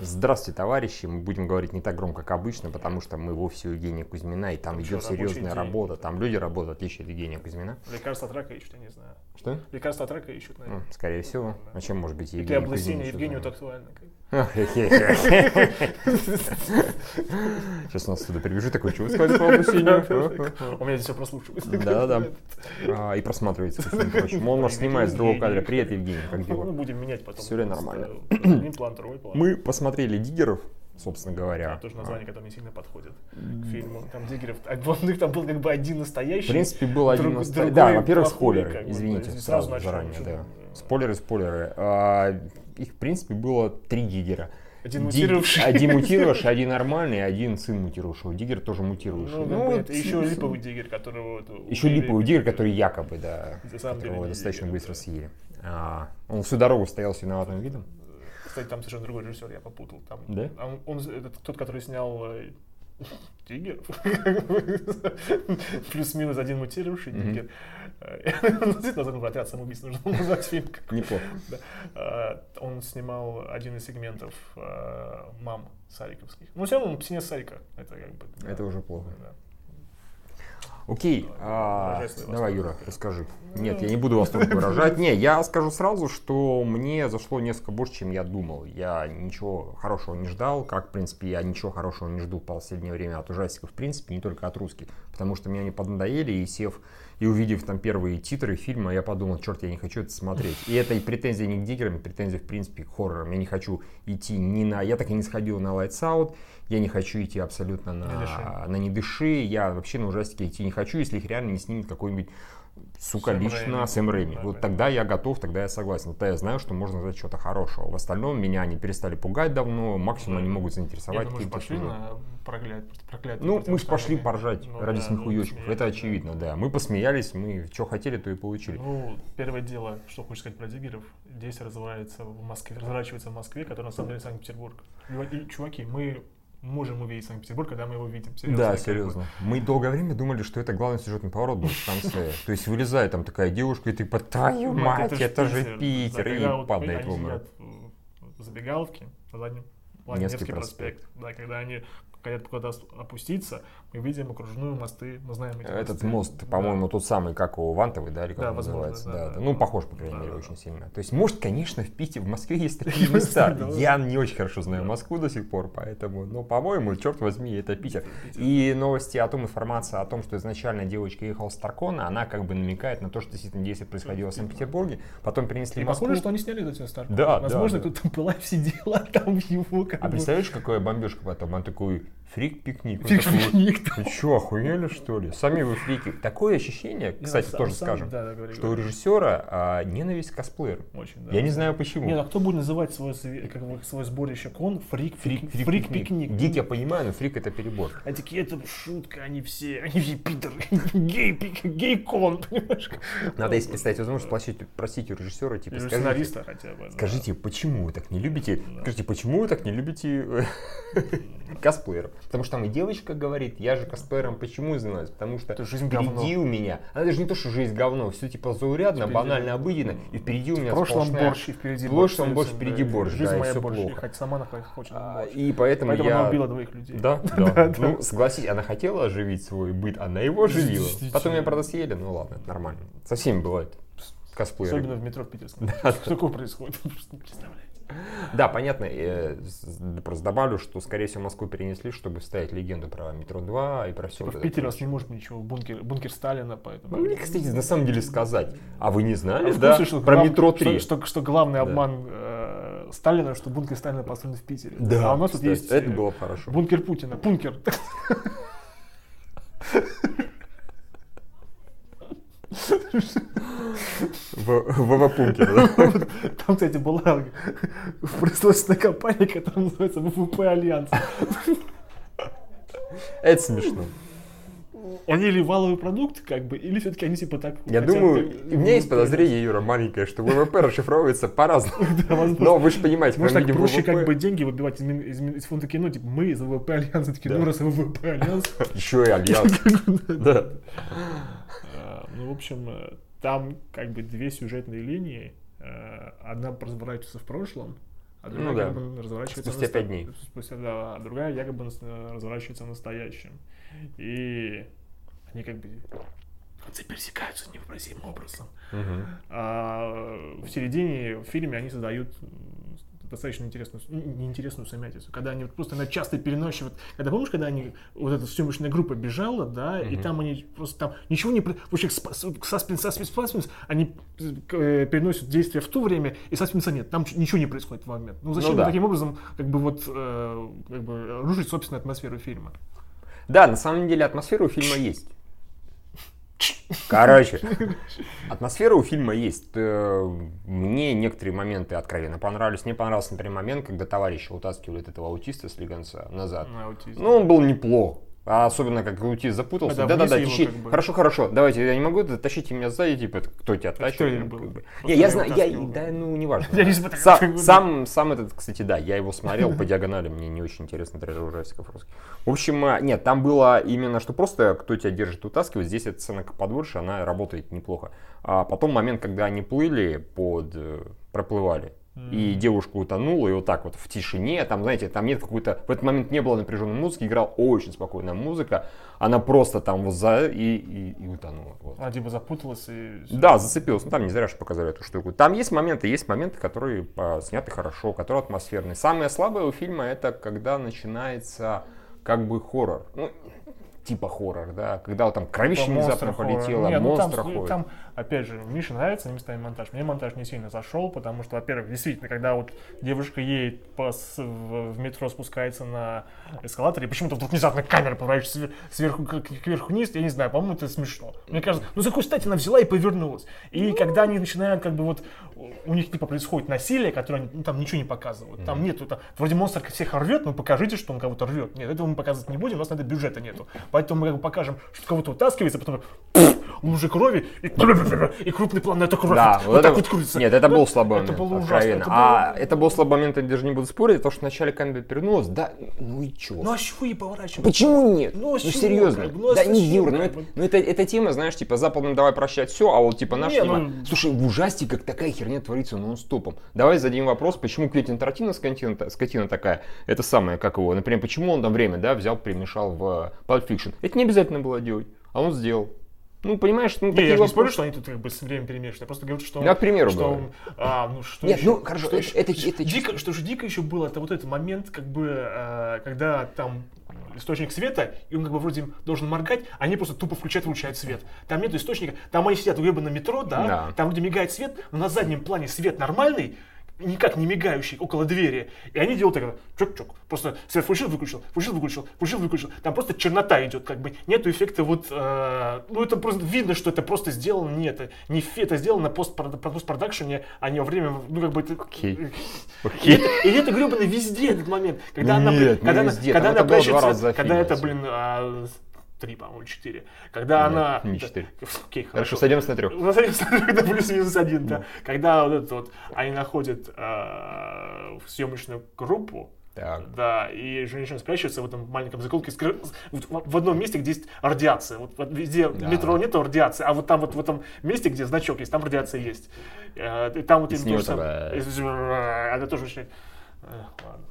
Здравствуйте, товарищи. Мы будем говорить не так громко, как обычно, потому что мы вовсе у Евгения Кузьмина, и там, Там идет что, серьезная день? работа. Там люди работают, в отличие от Евгения Кузьмина. Лекарства от рака ищут, я не знаю. Что? Лекарства от рака ищут, Ну, наверное. скорее всего. А чем может быть Евгений облысения Кузьмин? Евгению это актуально. как. Сейчас у нас сюда прибежит такой, что вы сказали по? У меня здесь все прослушивается. Да-да. А, И просматривается. Он нас снимает с другого кадра. Привет, Евгений, как Ну, дела? будем менять потом. Всё ли нормально? Один план, другой план. Мы посмотрели «Диггеров», собственно говоря. тоже название, которое не сильно подходит к фильму. Там Диггеров, а у них там был как бы один настоящий. В принципе, был один настоящий. Да, во-первых, спойлеры, извините, сразу заранее, там, Спойлеры, спойлеры. Их, в принципе, было три диггера. Один Диг- мутировавший. Один мутировавший, один нормальный, один сын мутировавшего. Диггер тоже мутировавший. Ну, Ну, нет, вот еще сын- липовый диггер, которого... Еще липовый диггер, который якобы, да, которого достаточно быстро съели. А, Он всю дорогу стоял с виноватым видом. Кстати, там совершенно другой режиссер, я попутал. Там, Да? Он, он этот, тот, который снял э, Тигер. Плюс-минус один мутировавший. Тигер. Э, Действительно, закон про отряд самоубийц нужно назвать фильм. Неплохо. А, Он снимал один из сегментов э, мам Сариковских. Ну, все равно он птенец Сарика. Это как бы... да. Это уже плохо. Окей, а, давай. Юра, расскажи. Нет, я не буду вас тут выражать. Не, я скажу сразу, что мне зашло несколько больше, чем я думал. Я ничего хорошего не ждал, как, в принципе, я ничего хорошего не жду в последнее время от ужастиков, в принципе, не только от русских. Потому что мне они поднадоели, и сев и увидев там первые титры фильма, я подумал, черт, я не хочу это смотреть. И это и претензия не к диггерам, и претензия, в принципе, к хоррорам. Я не хочу идти ни на... Я так и не сходил на Lights Out, я не хочу идти абсолютно Не на, дыши. на не дыши, я вообще на ужастики идти не хочу, если их реально не снимет какой-нибудь сука, Сэм лично Рэйми. Сэм Рэйми. Да, вот да. тогда я готов, тогда я согласен. Тогда я знаю, что можно сказать что-то хорошего. В остальном меня они перестали пугать давно, максимум Да. они могут Я заинтересовать думаю, мы каким-то пошли на проклятие, проклятие Ну, мы же пошли поржать Ну ради да, смехуёчков. ну, Это да. очевидно, да. Мы посмеялись, мы что хотели, то и получили. Ну, первое дело, что хочешь сказать про Диггеров, действие развивается в Москве, разворачивается в Москве, который на самом деле Санкт-Петербург. Чуваки, мы можем увидеть Санкт-Петербург, когда мы его видим. Серьезно, Да, как серьезно. Мы долгое время думали, что это главный сюжетный поворот будет в конце. То есть вылезает там такая девушка, и ты под твою мать, это же Питер, и падает в в забегаловке на заднем плане Невский проспект. Да, когда они хотят куда-то опуститься, мы видим окружную мосты, мы знаем эти Этот мосты. мост, Да. по-моему, тот самый, как его Вантовый, да, или как Да, он возможно, называется. да, Да, да. да. Ну, похож, по крайней Да, мере, да, очень да. сильно. То есть, может, конечно, в Питере, в Москве есть такие места. Да. Я не очень хорошо знаю Москву до сих пор, поэтому, но, по-моему, черт возьми, это Питер. И новости о том, информация о том, что изначально девочка ехала с Таркона, она как бы намекает на то, что действительно действие происходило в Санкт-Петербурге, потом перенесли И в Москву. похоже, что они сняли за тебя старт. Да, Возможно, да, да. кто-то там была сидела, там его А представляешь, какая бомбежка потом? Он такой фрик-пикник. Фиг-фиг-ник. Вы что, охуели что ли? Сами вы фрики. Такое ощущение, кстати, сам- тоже сам- скажем, да, да, говори, что у режиссера а, ненависть к косплеерам. Очень, да. Я не знаю почему. Нет, а кто будет называть свое, как бы, свое сборище кон фрик, Фрик, фрик, фрик? Гик я понимаю, но фрик это перебор. А такие, это шутка, они все, они все пидоры, гей-кон, понимаешь? Надо, если представить возможность, у режиссера, типа, скажите, сценариста хотя бы. скажите, почему вы так не любите, скажите, почему вы так не любите э, косплееров? Потому что там и девочка говорит, я же косплеером почему занимаюсь? Потому что Это жизнь впереди говно. у меня, она даже не то, что жизнь говно, все типа заурядно, Впереди. банально, обыденно, и впереди у меня В прошлом сплошная- борщ и впереди В прошлом борщ, борщ, впереди борщ, Жизнь да, и моя всё борщ, плохо. хоть сама она хочет А, борщ. И поэтому, Поэтому я... она убила двоих людей. Да, да. Ну, согласись, она хотела оживить свой быт, она его оживила. Потом ее, правда, съели, ну ладно, нормально. Со всеми бывает. Косплееры. Особенно в метро в Питерском. Что такое происходит? Просто не представляете. Да, понятно. с- Просто добавлю, что, скорее всего, Москву перенесли, чтобы вставить легенду про метро 2 и про все. Типа в Питере у вас не может ничего. Бункер, бункер Сталина, поэтому... Могли, кстати, на самом деле сказать. А вы не А знали, в да? курсе, что Про глав- метро 3. Что, что, что главный Да. обман э, Сталина, что бункер Сталина построен в Питере. Да, а у нас тут кстати, есть это э, было бы хорошо. бункер Путина. Бункер. ВВ-пункер, да? Там, кстати, была производственная компания, которая называется ВВП Альянс. Это смешно. Они или валовый продукт, как бы, или все-таки они типа так... Я думаю, как, у меня есть подозрение, Юра, маленькое, что ВВП расшифровывается по-разному. Но вы же понимаете, Может, так проще как бы деньги выбивать из, фонда кино, типа мы из ВВП Альянса, такие, ну раз ВВП Альянс. Еще и Альянс. Да. А, Ну, в общем, э, там как бы две сюжетные линии. Э, Одна разворачивается в прошлом, А другая Ну да. якобы разворачивается Спустя наста- пять дней. Спустя, да, а другая якобы э, разворачивается в настоящем. И они как бы конце пересекаются невообразимым образом. Мгм. А в середине в фильме они создают достаточно интересную, неинтересную сумятицу. Когда они вот просто на часто переносят, когда помнишь, когда они, вот эта съемочная группа бежала, да, и Мгм. там они просто там ничего не... про- В общем, спа- с- саспенс, саспенс, саспенс, они э, переносят действия в то время, и саспенса нет, там ничего не происходит в момент. Ну зачем Ну да. таким образом как бы вот э, как бы рушить собственную атмосферу фильма? Да, на самом деле атмосфера у фильма есть. Короче, атмосфера у фильма есть. Э, Мне некоторые моменты откровенно понравились. Мне понравился, например, момент, когда товарища утаскивают этого аутиста с легонца назад. Ну, он был неплох. А особенно, как аутист запутался. Да-да-да, тащи. как бы- Хорошо, хорошо, давайте, я не могу, тащите меня сзади, типа, кто тебя тащит? был. как бы. Не, я знаю, я, да, ну, неважно. Я не смотрел, Са- как бы, да. Сам, сам этот, кстати, да, я его смотрел по диагонали, мне не очень интересно трейлер ужастиков русских. В общем, а, нет, там было именно, что просто кто тебя держит, утаскивает. Здесь эта сцена подольше, она работает неплохо. А потом момент, когда они плыли под, э, проплывали, и девушка утонула, и вот так вот в тишине, там, знаете, там нет какой-то, в этот момент не было напряженной музыки, играла очень спокойная музыка, она просто там вот за и, и, и утонула. Вот. Она типа запуталась и... Да, зацепился. Ну, там не зря, что показали эту штуку. Там есть моменты, есть моменты, которые а, сняты хорошо, которые атмосферные. Самое слабое у фильма это когда начинается как бы хоррор. Ну, типа хоррор, да, когда вот там кровище Типа внезапно монстр хоррор. полетело, Не, ну там, монстр ходит. там, опять же, Мише нравится местами монтаж. Мне монтаж не сильно зашел, потому что, во-первых, действительно, когда вот девушка едет по, в, в метро, спускается на эскалаторе, и почему-то вдруг внезапно камера поворачивается свер- сверху кверху вниз, я не знаю, по-моему, это смешно. Мне кажется, ну за какой стати она взяла и повернулась. И когда они начинают, как бы вот, у них типа происходит насилие, которое они, ну, там ничего не показывают. Там нету, там, вроде монстр всех рвет, ну покажите, что он кого-то рвет. Нет, этого мы показывать не будем, у нас на это бюджета нету. Поэтому мы как бы покажем, что кого-то утаскивается, потом лужи крови и, и крупный план на эту кровь. Да, вот, вот так это- вот крутится. Нет, это Ну, был слабый Это момент, было ужасно. откровенно. Это А было- это был слабый момент, я даже не буду спорить, то, что вначале камера перевернулась, да, ну и чё? Ну а чего ей поворачивать? Почему нет? Ну, Ну, а чего, серьезно. как ну, а да не, зачем, Юр, ну, как это, ну это, эта тема, знаешь, типа западным давай прощать все, а вот типа наша Не, тема. ну- Слушай, в ужастиках такая херня творится нон-стопом. Давай зададим вопрос, почему Квентин Тарантино скотина, скотина такая, это самое, как его, например, почему он там время, да, взял, перемешал в Pulp Fiction. Это не обязательно было делать, а он сделал. Ну, понимаешь, ну, Не, я же не спорю, что они тут как бы с временем перемешаны. Я просто говорю, что... Я к примеру что, говорю. а, ну, что Нет, еще, ну, хорошо, что это- еще- это- это дико, что же дико еще было, это вот этот момент, как бы, э, когда там источник света, и он как бы вроде должен моргать, а они просто тупо включают и выключают свет. Там нет источника, там они сидят в на метро, да, Да. там вроде мигает свет, но на заднем плане свет нормальный, никак не мигающий около двери. И они делают так, чок-чок. Просто свет включил, выключил, включил, выключил, включил, выключил. Там просто чернота идет, как бы нету эффекта вот, э, ну это просто видно, что это просто сделано, нет, это не это сделано на постпрод- постпродакшене, а не во время, ну как бы это... Окей. И Окей. это, и это гребано везде этот момент. Когда она, не когда, она- везде. когда она когда это, блин, а, три, по-моему, четыре. Когда Нет, она... не четыре. Окей, Хорошо, сойдемся на трех. ну, смотри, когда плюс-минус один, да. Когда вот это вот, они находят э, съемочную группу, Так. да, и женщина спрячется в этом маленьком заколке, в одном месте, где есть радиация. Вот, везде Да. метро нету радиации, а вот там вот в этом месте, где значок есть, там радиация есть. Э, И там вот И им с то неё же самое. такая- Она тоже начинает... Э, ладно.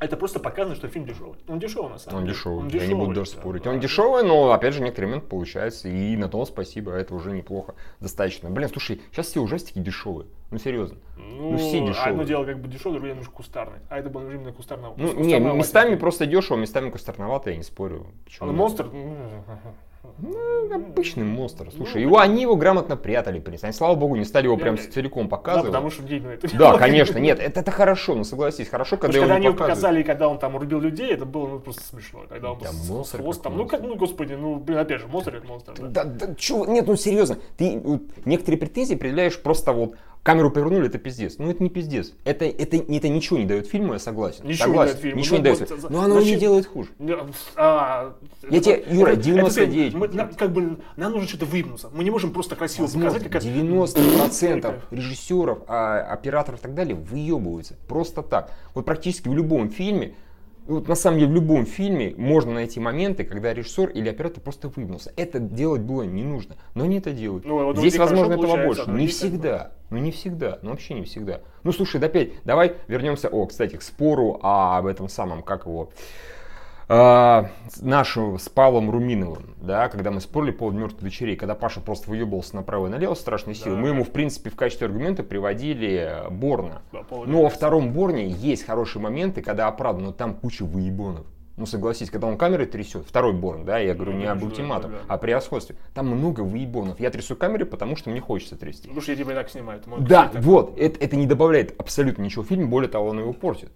Это просто показано, что фильм дешевый. Он дешевый, на самом Он деле. дешевый, я не буду даже да, спорить. да. Он дешевый, но опять же некоторые моменты получается, и на том спасибо, это уже неплохо, достаточно. Блин, слушай, сейчас все ужастики дешевые, ну серьезно. Ну, все дешевые. одно дело как бы дешевое, другое немножко кустарный. А это был именно кустарного. Ну, не, местами просто дешево, местами кустарновато, я не спорю. Почему? А Монстр, ну, Ну, обычный монстр. Слушай, его, они его грамотно прятали. Они, слава богу, не стали его прям целиком да, показывать. потому что на это Да, конечно, нет, это, это хорошо, ну согласись, хорошо, Потому когда что его когда они его показали, когда он там рубил людей, это было ну, просто смешно. Когда он Да, с, монстр с хвостом, как ну как, ну господи, ну блин, опять же, монстр это монстр. Да. Да, да, чё, нет, ну серьезно, ты вот, некоторые претензии предъявляешь просто вот камеру повернули, это пиздец. Ну это не пиздец. Это, это, это ничего не дает фильму, я согласен. Ничего не согласен. дает фильму. Ничего не Ну, дает. вот фильму. за- Но оно не зачем? делает хуже. Не, а, Я тебе, Юра, 99. мы- нам, как бы, нам нужно что-то выебнуться. Мы не можем просто красиво Возможно, показать, как... 90% режиссеров, а, операторов и так далее выебываются. Просто так. Вот практически в любом фильме Вот на самом деле в любом фильме можно найти моменты, когда режиссер или оператор просто выгнулся. Это делать было не нужно, но они это делают. Ну, вот Здесь, возможно, этого больше. а Не всегда. Ну, не всегда. Ну, вообще не всегда. Ну, слушай, опять, давай вернемся, о, кстати, к спору об этом самом, как его, а, нашу с Павлом Руминовым, да, когда мы спорили по поводу мертвых дочерей, когда Паша просто выебывался направо и налево страшной силы, Да. мы ему, в принципе, в качестве аргумента приводили Борна. Да, Но во Рубенс. втором Борне есть хорошие моменты, когда оправдан, но там куча выебонов. Ну, согласись, когда он камерой трясет, второй Борн, да, я говорю Ну, не об ультиматум, да, да. а при расходстве. Там много выебонов. Я трясу камерой, потому что мне хочется трясти. Потому что я тебя и так снимаю. Да, так. вот, это, это не добавляет абсолютно ничего в фильм, более того, он его портит.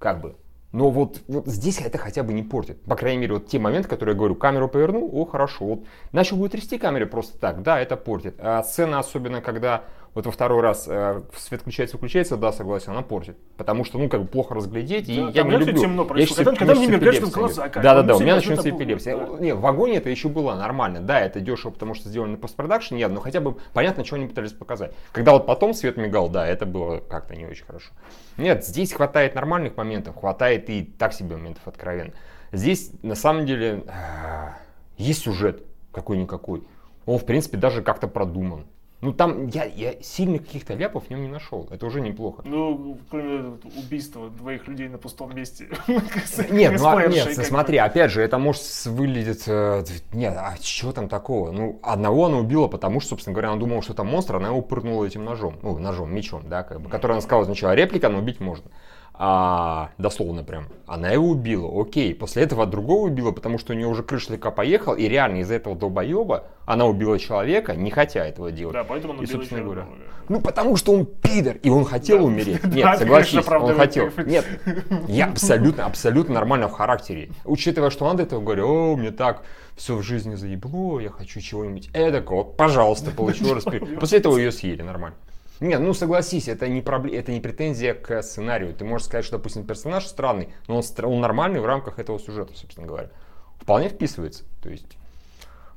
Как бы. Но вот, вот здесь это хотя бы не портит. По крайней мере, вот те моменты, которые я говорю, камеру повернул, о, хорошо. Вот начал будет трясти камерой просто так, да, это портит. А сцена, особенно когда вот во второй раз э, свет включается, выключается, да, согласен, она портит. Потому что, ну, как бы плохо разглядеть, и Да, я там не люблю. темно Я сейчас- Когда- когда мне эпилепсия. глаза, как Да, да, бы, да, у меня всегда начнется эпилепсия. да. Не, в вагоне это еще было нормально. Да, это дешево, потому что сделано на постпродакшене, явно, но хотя бы понятно, что они пытались показать. Когда вот потом свет мигал, да, это было как-то не очень хорошо. Нет, здесь хватает нормальных моментов, хватает и так себе моментов откровенно. Здесь, на самом деле, а, есть сюжет какой-никакой. Он, в принципе, даже как-то продуман. Ну, там я, я сильных каких-то ляпов в нем не нашел. Это уже неплохо. Ну, кроме убийства двоих людей на пустом месте. Нет, ну, а- нет, смотри, опять же, это может выглядеть... э, нет, а что там такого? Ну, одного она убила, потому что, собственно говоря, она думала, что это монстр, она его пырнула этим ножом. Ну, ножом, мечом, да, как бы, который она сказала сначала реплика, но убить можно. А, дословно прям. Она его убила, окей. После этого другого убила, потому что у нее уже крыша слегка поехал, и реально из-за этого долбоеба она убила человека, не хотя этого делать. Да, поэтому он И, собственно говоря. Ну, потому что он пидор, и он хотел Да. умереть. Да, Нет, ты, согласись, конечно, он хотел. Нет, я абсолютно, абсолютно нормально в характере. Учитывая, что он до этого говорил, о, мне так все в жизни заебло, я хочу чего-нибудь эдакого, вот, пожалуйста, получил распри- После этого ее съели нормально. Нет, ну согласись, это не, пробле- это не претензия к сценарию. Ты можешь сказать, что, допустим, персонаж странный, но он, стра- он нормальный в рамках этого сюжета, собственно говоря. Вполне вписывается. То есть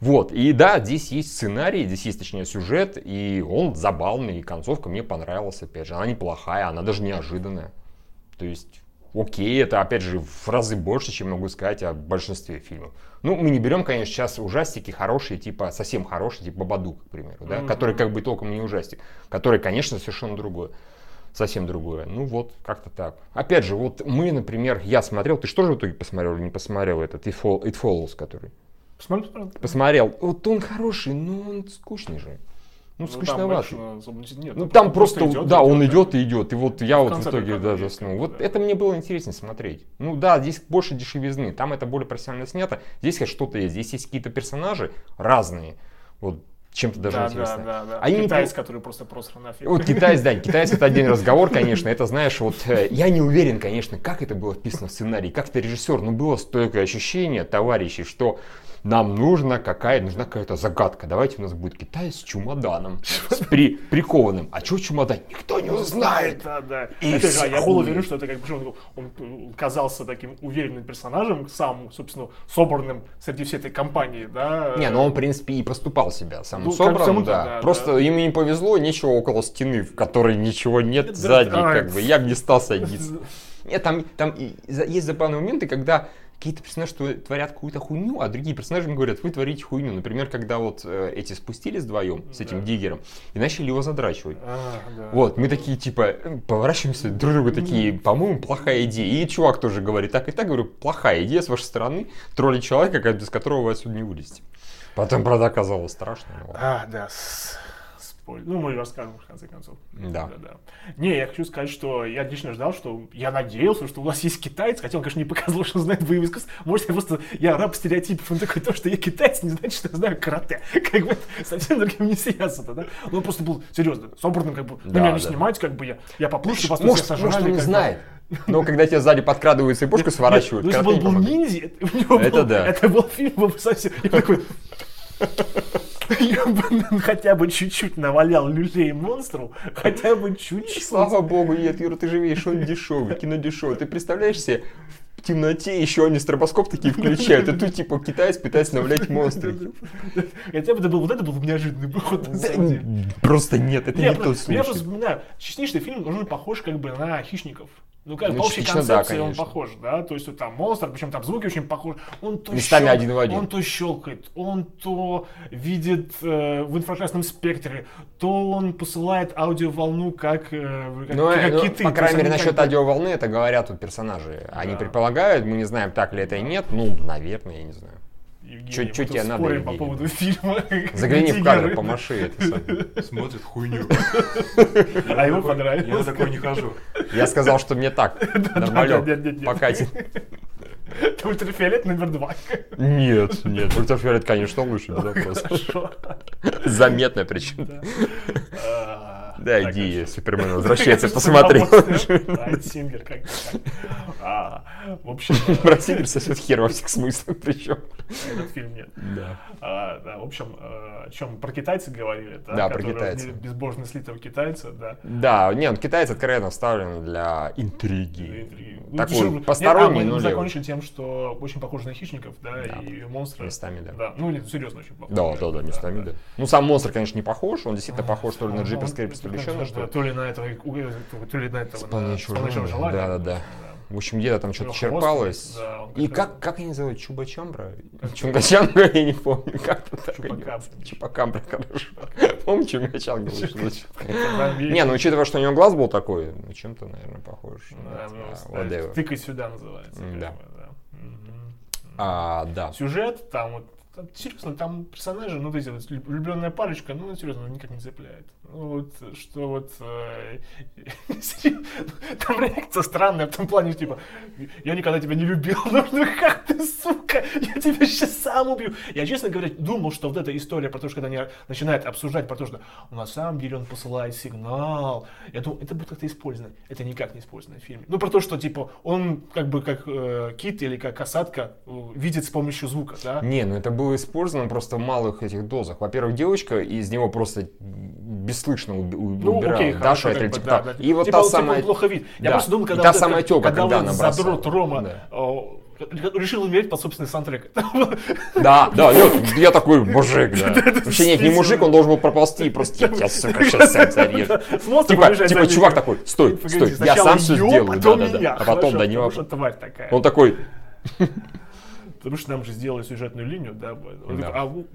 вот, и да, здесь есть сценарий, здесь есть, точнее, сюжет, и он забавный, и концовка мне понравилась, опять же. Она неплохая, она даже неожиданная. То есть, окей, это, опять же, в разы больше, чем могу сказать о большинстве фильмов. Ну, мы не берем, конечно, сейчас ужастики хорошие, типа, совсем хорошие, типа Бабадук, к примеру, да, Мгм. который как бы толком не ужастик, который, конечно, совершенно другое. Совсем другое. Ну вот, как-то так. Опять же, вот мы, например, я смотрел, ты что же в итоге посмотрел или не посмотрел этот It, Fol- It Follows, который? Посмотри. Посмотрел. Вот он хороший, но он скучный же. Ну, Ну, там не- нет, Ну, там просто, идет, да, он так. идет и идет. И вот я В вот в итоге, да, заснул. как бы, Вот да. это мне было интереснее смотреть. Ну да, здесь больше дешевизны, там это более профессионально снято. Здесь хоть что-то есть. Здесь есть какие-то персонажи разные. Вот чем-то даже Да, да, интересно. да, да. Они не Китаец, про- который просто просран нафиг. Вот китаец, да, китаец это отдельный разговор, конечно. Это, знаешь, вот э, я не уверен, конечно, как это было вписано в сценарий, как-то режиссер, но было стойкое ощущение, товарищи, что нам нужна какая нужна какая-то загадка. Давайте у нас будет китаец с чемоданом, с при, прикованным. А что чемодан? Никто не узнает. Да, да. И Это же, а я был уверен, что это как что он, он казался таким уверенным персонажем, сам, собственно, собранным среди всей этой компании, да. Не, ну он, в принципе, и поступал себя самым Ну, собранным, да. да, Просто да. ему не повезло, ничего около стены, в которой ничего нет Да, сзади, да. как бы. Я бы не стал садиться. Нет, там, там есть забавные моменты, когда какие-то персонажи тво- творят какую-то хуйню, а другие персонажи им говорят, вы творите хуйню. Например, когда вот э, эти спустились вдвоем с этим Да. диггером и начали его задрачивать. А, да. Вот, мы такие, типа, поворачиваемся друг другу такие, по-моему, плохая идея. И чувак тоже говорит, так и так, говорю, плохая идея с вашей стороны, троллить человека, без которого вы отсюда не вылезете. Потом, правда, оказалось страшно. А, да. Спойлер. Ну, мы расскажем в конце концов. Да. да. Не, я хочу сказать, что я лично ждал, что я надеялся, что у вас есть китаец, хотя он, конечно, не показывал, что знает боевой искусство. Может, я просто, я раб стереотипов, он такой, то, что я китаец, не значит, что я знаю карате. Как бы совсем другим не связано, да? Ну, он просто был серьезно, собранным, как бы, на Да, меня не да. снимать, как бы я, я попрошу вас Может, всех может, сожрали, он бы. знает. Но когда тебя сзади подкрадывают цепочку, сворачивают. Ну, если бы он не был ниндзя, это, был, да. это был фильм, был бы совсем... Я такой... Я бы хотя бы чуть-чуть навалял люлей монстру, хотя бы чуть-чуть. Слава богу, нет, Юра, ты же видишь, он дешевый, кино дешевое. Ты представляешь себе, в темноте еще они стробоскоп такие включают, и тут типа китаец пытается навлять монстры. Хотя бы это был, вот это был неожиданный выход. Просто нет, это Я, не тот я случай. просто вспоминаю, частичный фильм, он похож как бы на «Хищников». Ну, как Ну, по общей частично да, концепции он похож, да, то есть там монстр, причем там звуки очень похожи, он то Местами щел- один в один. он то щелкает, он то видит э, в инфракрасном спектре, то он посылает аудиоволну как, э, как, Ну, как ну, киты. по крайней мере, они насчет как аудиоволны это говорят вот персонажи. Они Да. предполагают, мы не знаем, так ли это и нет. Ну, наверное, я не знаю. Евгений, Чё- мы чё тут тебе надо, спорим по Евгений? поводу фильма. Загляни в кадр, помаши. Смотрит хуйню. А ему Я понравилось. на такой не хожу. Я сказал, что мне так, нет. покатит. Это ультрафиолет номер два. Нет, нет, ультрафиолет, конечно, лучше, без вопросов. Хорошо. Заметно причем. Да. Так, иди, что- Супермен возвращается, посмотри. Сингер, как. А, В общем, э, Про Сингер сосет хер во всех смыслах причем. этот фильм нет. Да. А, в общем, э, о чем про китайцев говорили, да, Да, про китайцев. безбожно слитого китайца, да. Да, не, он китаец откровенно вставлен для интриги. Ну, Такой посторонний, нет, а но мы левый. закончили тем, что очень похож на хищников, да, и монстры. Местами, да. Ну нет, серьезно очень похож. Да, да, да, местами, да. Ну, сам монстр, конечно, не похож, он действительно похож то ли на Jeepers Creepers, еще на что. То ли на этого, то ли на этого, Исполняющего желания. желания. Да, да, да. В общем, где-то там что-то черпалось. да, И как как, как они называют? Чуба-чамбра? Чунга-чамбра, я не помню. Как-то так. Чупакабра. Чупакабра, хорошо. Помню, Чунга-чамбра Не, ну учитывая, что у него глаз был такой, ну чем-то, наверное, похож. Да, Да, ну, whatever. Тыкай сюда называется. Как да. да. А, да. Сюжет, там вот, серьезно, там персонажи, ну, вот эти вот влюбленная парочка, ну, серьезно, никак не цепляет. Ну, вот, что вот, э, там реакция странная в том плане, типа, я никогда тебя не любил, ну, ну как ты, сука, я тебя сейчас сам убью. Я, честно говоря, думал, что вот эта история про то, что когда они начинают обсуждать про то, что на самом деле он посылает сигнал, я думал, это будет как-то использовано. Это никак не использовано в фильме. Ну, про то, что, типа, он как бы как э, кит или как касатка э, видит с помощью звука, да? Не, ну это было использовано просто в малых этих дозах. Во-первых, девочка из него просто бесслышно уб- у- Ну, убирала. окей, Даша это типа да, да. И вот Типа та типа самая... плохо видит. Я просто думал, И когда та вот самая тёлка, когда она задрот. Рома решил умереть под собственный саундтрек. Да, да, нет, я такой мужик, да. Вообще нет, не мужик, он должен был проползти и просто, я, сука, сейчас сам зарежу. Типа, типа, чувак такой, стой, стой, я сам все сделаю, да, да, да. А потом, Хорошо, да, не потому что вопрос. тварь такая. Он такой, Потому что нам же сделали сюжетную линию, да. Да. а,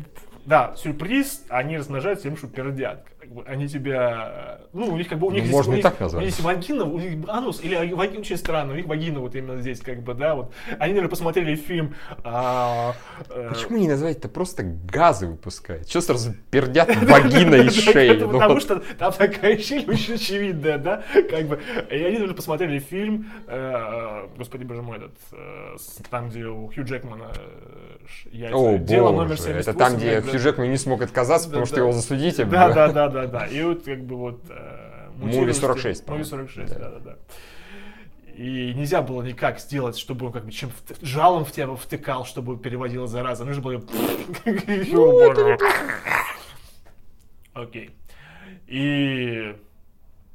да, сюрприз, они размножаются тем, что пердят. Они тебя, ну, у них как бы, у них Ну, здесь- можно у и них- так назвать. У них вагина, у них анус, или а- вагина, очень странно, у них вагина вот именно здесь, как бы, да, вот. Они, наверное, посмотрели фильм, а, э, почему не назвать это просто газы выпускает? Что сразу пердят вагина из шеи? Ну, Потому что там такая щель очень очевидная, да, как бы. И они даже посмотрели фильм, э, господи боже мой, этот, э, там, где у Хью Джекмана ш- яйца. О, Дело номер боже, 78. это там, где да. Хью не смог отказаться, потому Да, что да. его засудить. Да, да, да, да, да. И вот как бы вот... э, Муви мутировать- 46, Муви по-моему. 46, Да. да, да, да. И нельзя было никак сделать, чтобы он как бы чем вт- жалом в тебя втыкал, чтобы переводила зараза. Нужно было... Ну, боже. Окей. И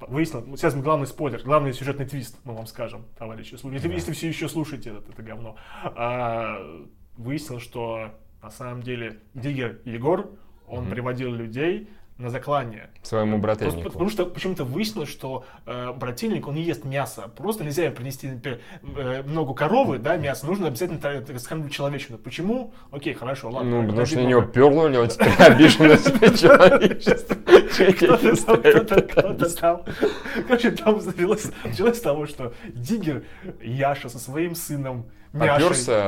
выяснил, сейчас мы главный спойлер, главный сюжетный твист, мы вам скажем, товарищи. Если, если все еще слушаете это, это говно. А, выяснил, что на самом деле Диггер Егор, он приводил людей на заклание. Своему Просто брательнику. потому что почему-то выяснилось, что э, брательник, он не ест мясо. Просто нельзя принести, например, э, много коровы, да, мяса. Нужно обязательно скажем, человечину. Почему? Окей, хорошо, ладно. Ну, потому что на него перло, у него теперь обиженность человечества. Кто-то там, кто-то, кто-то там. Короче, там началось, началось с того, что Диггер Яша со своим сыном Мяшей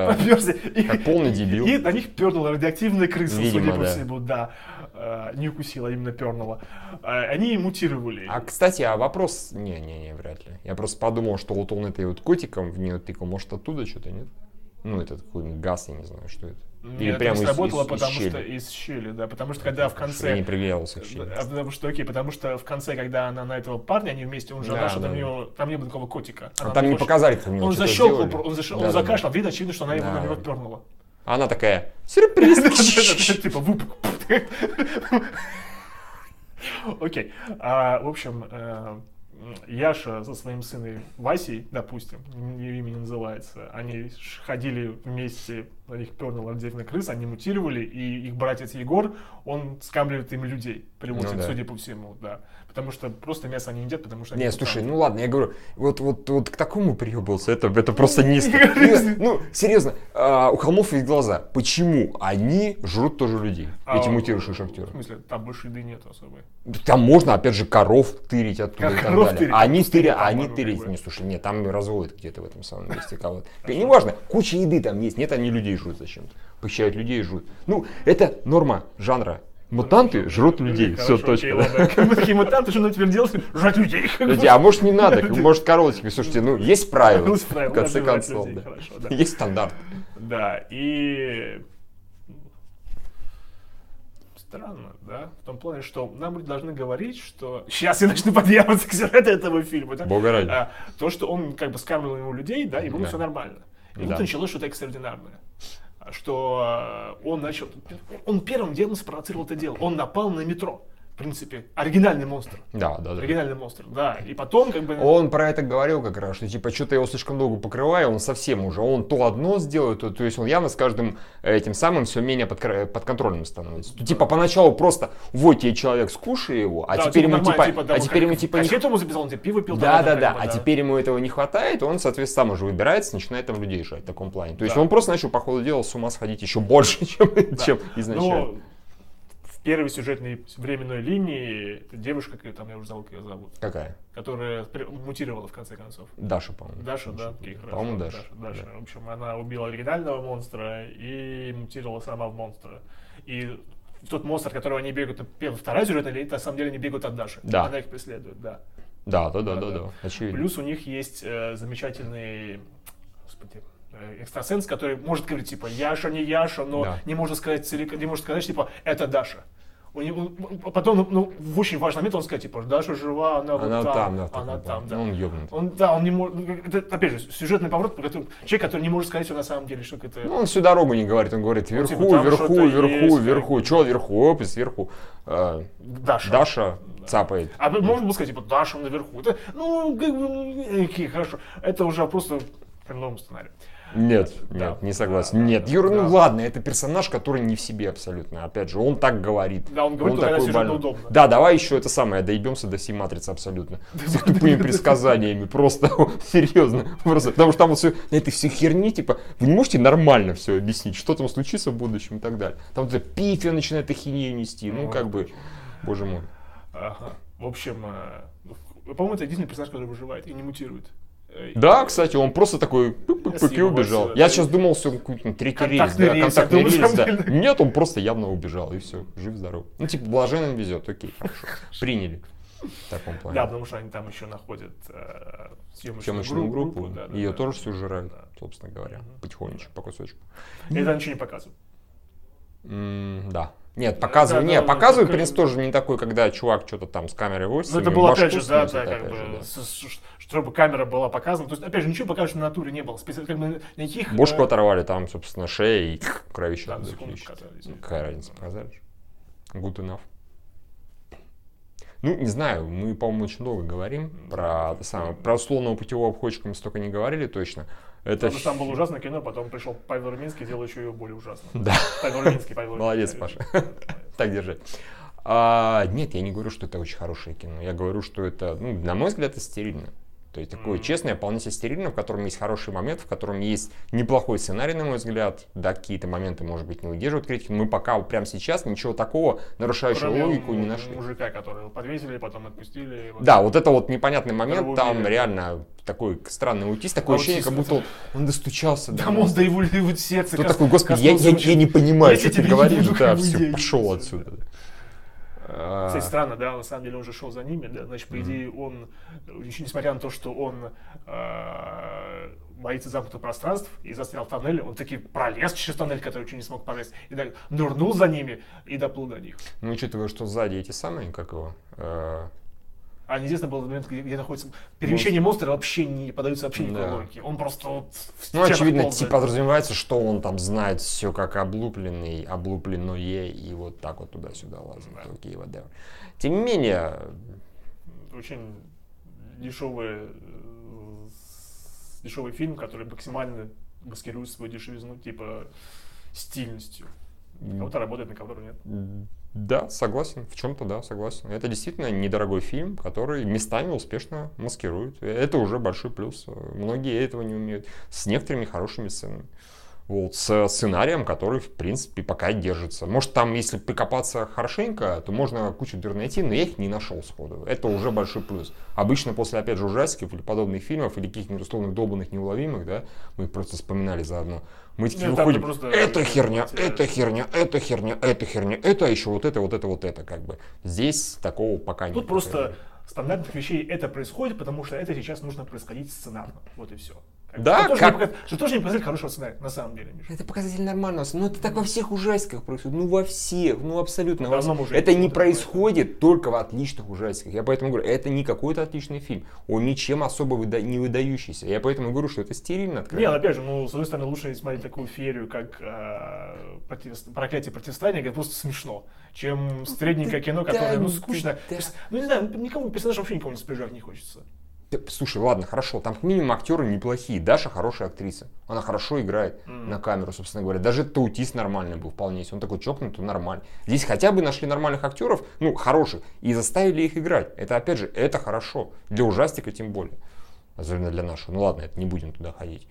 попёрся, и- Как полный дебил. И на них пернула радиоактивная крыса, Видимо, судя по да. всему, да. Э, Не укусила, а именно пернула. Э, Они мутировали. А, кстати, а вопрос... Не-не-не, вряд ли. Я просто подумал, что вот он этой вот котиком в нее тыкал, может оттуда что-то, нет? Ну, этот какой-нибудь газ, я не знаю, что это. Или Нет, прямо из- сработало, из- из потому что щели? из щели, да. Потому что когда в конце... Я не приглядывался к щели. А, Потому что, окей, потому что в конце, когда она на этого парня, они вместе, он же Да, что там, да. у него, там не было такого котика. А Она там не просто- показали, как него Он защелкал, он, заш- он Да-да-да. закашлял, видно, очевидно, что она его Да. на него пернула. А Она такая, сюрприз. Типа выпук. Окей. А, В общем, э, Яша со своим сыном Васей, допустим, не называется, они ходили вместе на них пернула отдельно крыс, они мутировали, и их братец Егор, он скармливает им людей, при Ну да. судя по всему, да. Потому что просто мясо они не едят, потому что они Не, слушай, ну ладно, я говорю, вот, вот, вот к такому приебался, это, это просто низко. Ну, серьезно, а, у холмов есть глаза. Почему они жрут тоже людей, А, эти мутирующие В шахтеры? смысле, там больше еды нет особой. Там можно, опять же, коров тырить оттуда и так далее. они тырят, они тырить, не, слушай, нет, там разводят где-то в этом самом месте кого-то. Неважно, куча еды там есть, нет, они людей жрут зачем-то. Похищают людей и жрут. Ну, это норма жанра. Мутанты жрут людей, все, бы такие мутанты, что теперь делать? Жрать людей. А может не надо, может коровочки, слушайте, ну есть правила, Есть правила, в конце концов, людей, да. хорошо, да. Есть стандарт. Да, и странно, да, в том плане, что нам должны говорить, что сейчас я начну подъяваться к сюжету этого фильма, да? Бога ради. А, то, что он как бы скармливал ему людей, да, и было Да. все нормально. И Да. вот началось что-то экстраординарное. Что э, он начал, он первым делом спровоцировал это дело. Он напал на метро. В принципе, оригинальный монстр. Да, да, да. Оригинальный монстр, да. И потом как бы... Он про это говорил как раз, что типа что-то я его слишком долго покрываю, он совсем уже, он то одно сделает, то, то есть он явно с каждым этим самым все менее подкр- подконтрольным становится. То, Типа поначалу просто вот тебе человек, скушай его, а да, теперь типа ему нормально, типа, да, а теперь как- ему типа не ему записал, он тебе пиво пил. Да, да, да. бы, А теперь ему этого не хватает, он, соответственно, сам уже выбирается, начинает там людей жать в таком плане. То есть Да. он просто начал, по ходу дела, с ума сходить еще больше, чем, чем Но изначально. в первой сюжетной временной линии девушка, там я уже забыл, как ее зовут, Какая? которая мутировала в конце концов. Даша, по-моему. Даша, да, окей. По-моему, Даша. Даша. В общем, она убила оригинального монстра и мутировала сама в монстра. И тот монстр, которого они бегают, вторая сюжетная линия, на самом деле они бегают от Даши. Да. Она их преследует, да. Да, да, да, да, Да-да. да, очевидно. Плюс у них есть э, замечательный, господи, э, экстрасенс, который может говорить, типа, Яша, не Яша, но Да. не может сказать не может сказать, типа, это Даша. У него, потом, ну, в очень важный момент он скажет, типа, Даша жива, она, Она вот там, да, в она там, да. Ну, он ёбнут. Он, да, он не может, это, опять же, сюжетный поворот, человек, который не может сказать, что на самом деле, что это... Ну, он всю дорогу не говорит, он говорит Ну, вверху, типа, там вверху, вверху, есть, вверху. Че вверху? Оп, сверху. э, Даша. Даша цапает. А можно было сказать, типа, Даша наверху. Это, ну, как бы, ну, окей, хорошо. Это уже просто по новому сценарию. Нет, Да. нет, не согласен. Да, Нет, да, Юра, да. ну ладно, это персонаж, который не в себе абсолютно. Опять же, он так говорит. Да, он говорит, когда сюжетно больной. удобно. Да, давай еще это самое, доебемся до всей матрицы абсолютно. С их тупыми предсказаниями. Просто серьезно. Просто, потому что там вот все, этой все херни, типа, вы не можете нормально все объяснить, что там случится в будущем и так далее. Там вот пифия начинает ахинею нести. Ну, Ну, как бы, боже мой. Ага. В общем, э, по-моему, это единственный персонаж, который выживает и не мутирует. Э, Да, кстати, он просто такой и убежал. Я да. сейчас думал, что он какой-то третий рейс, Контактный да, рейс, контактный рейс, да. Нет, он просто явно убежал, и все, жив-здоров. Ну, типа, блаженно везет, окей, хорошо. Приняли в таком плане. Да, потому что они там еще находят э, съемочную, Съемочную группу. группу, да, да, ее да. тоже все жирают, Да. собственно говоря, потихонечку, по кусочку. И это ничего не показывает. М, Да. Нет, показывай, да, не, да, показывай, в такой- принципе, тоже не такой, когда чувак что-то там с камерой возится. Ну, это было, опять же, да, да, как бы, да. Чтобы камера была показана. То есть, опять же, ничего пока что на натуре не было. Специ- Как бы никаких... Бошку э, оторвали, там, собственно, шея и кровище. Да, секунду показали. Ну, Какая разница, показали. Good enough. Ну, не знаю, мы, по-моему, очень долго говорим про, это самое, про условного путевого обходчика мы столько не говорили точно. Это Потому что там было ужасное кино, потом пришел Павел Реминский, делал еще ее более ужасно. Да. Павел Реминский, Павел Молодец. Паша. так держать. А, нет, я не говорю, что это очень хорошее кино. Я говорю, что это, ну, на мой взгляд, это стерильно. То есть такое Мгм. честное, вполне себе стерильно, в котором есть хороший момент, в котором есть неплохой сценарий, на мой взгляд. Да, какие-то моменты, может быть, не выдерживают критики, мы пока прямо сейчас ничего такого, нарушающего Кроме логику, не нашли. мужика, которого подвесили, потом отпустили. Вот. Да, вот это вот непонятный момент, там убили. реально такой странный аутист, такое ощущение, как Аутист, будто он, он достучался. нас. он до его, его сердца. Кто такой, господи, я, я- я не понимаю, Я что ты говоришь, да, все, пошел отсюда. А, Кстати, странно, да, на самом деле он же шел за ними, да, значит, по идее, он, несмотря на то, что он э, боится замкнутого пространств и застрял в тоннеле, он таки пролез через тоннель, который еще не смог пролезть, и так нырнул за ними и доплыл до них. Ну, учитывая, что сзади эти самые, как его, э, А неизвестно был момент, где, где находится... Перемещение монстра вообще не подается вообще никакой Да. логике. Он просто вот ну, очевидно, ползает. типа подразумевается, что он там знает все как облупленный, облупленное, и вот так вот туда-сюда лазит. Да. Окей, whatever. Тем не менее, Очень дешевый, э, дешевый фильм, который максимально маскирует свою дешевизну, типа, стильностью. Кого-то работает, на кого-то нет. Да, согласен, в чем-то да, согласен. Это действительно недорогой фильм, который местами успешно маскирует. Это уже большой плюс. Многие этого не умеют. С некоторыми хорошими сценами. Вот, с сценарием, который, в принципе, пока держится. Может, там, если прикопаться хорошенько, то можно кучу дыр найти, но я их не нашел сходу. Это уже большой плюс. Обычно после, опять же, ужастиков или подобных фильмов, или каких-нибудь условных долбанных неуловимых, да, мы просто вспоминали заодно. Мы такие Нет, выходим, просто это херня, это херня, это херня, это херня, это еще вот это, вот это, вот это, как бы. Здесь такого пока нет. Тут просто стандартных вещей это происходит, потому что это сейчас нужно происходить сценарно. Вот и все. Да, что, тоже как- не что тоже не показатель хорошего сценария, на самом деле, Миша. Это показатель нормального. Но это так во всех ужастиках происходит. Ну во всех, ну абсолютно. во всех. Это не происходит только в отличных ужастиках. Я поэтому говорю, это не какой-то отличный фильм. Он ничем особо выда- не выдающийся. Я поэтому говорю, что это стерильно откровенно. ну, опять же, ну, с одной стороны, лучше смотреть такую феерию, как э, против- проклятие противостояния, это просто смешно, чем средненькое кино, которое, ну, скучно. Ну, не знаю, никому персонаж вообще никому не сопереживать не хочется. Слушай, ладно, хорошо, там минимум актеры неплохие. Даша хорошая актриса. Она хорошо играет на камеру, собственно говоря. Даже Таутис нормальный был вполне. Если он такой чокнутый, нормальный. Здесь хотя бы нашли нормальных актеров, ну, хороших, и заставили их играть. Это, опять же, это хорошо. Для ужастика тем более. Особенно для нашего. Ну ладно, это не будем туда ходить.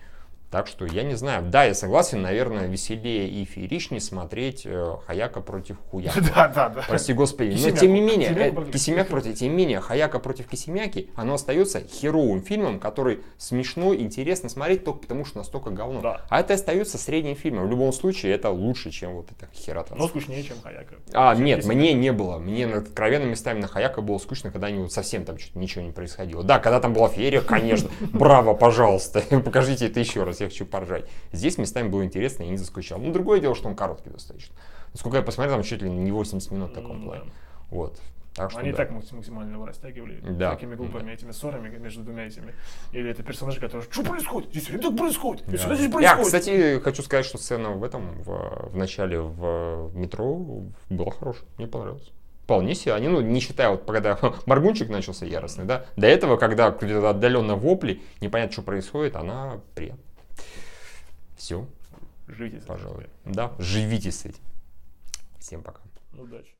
Так что я не знаю. Да, я согласен, наверное, веселее и фееричнее смотреть э, Хаяка против Хуяка. Да, да, да. Прости господи. Но тем не менее, Кисимяку э, против Кисимяк тем не менее, Хаяка против Кисимяки, оно остается херовым фильмом, который смешно, интересно смотреть только потому, что настолько говно. Да. А это остается средним фильмом. В любом случае, это лучше, чем вот эта херата. Но скучнее, чем Хаяка. А, нет, мне не было. Мне откровенно местами на Хаяка было скучно, когда они вот совсем там что-то ничего не происходило. Да, когда там была феерия, конечно, браво, пожалуйста, покажите это еще раз, я хочу поржать. Здесь местами было интересно, я не заскучал. Ну, другое дело, что он короткий достаточно. Насколько я посмотрел, там чуть ли не 80 минут в таком М, плане. да. Вот. Так что Они да. так макс- максимально его растягивали Да. такими глупыми этими ссорами между двумя этими. Или это персонажи, которые что происходит? Здесь так происходит. Здесь Да. здесь Я, происходит. кстати, хочу сказать, что сцена в этом, в, в начале в метро была хорошая. Мне понравилось. Вполне себе. Они, ну, не считая, вот когда Маргунчик начался яростный, да, до этого, когда отдаленно вопли, непонятно, что происходит, она приятна. Все, Живите. с этим. пожалуй. Да, живите с этим. Всем пока. Удачи.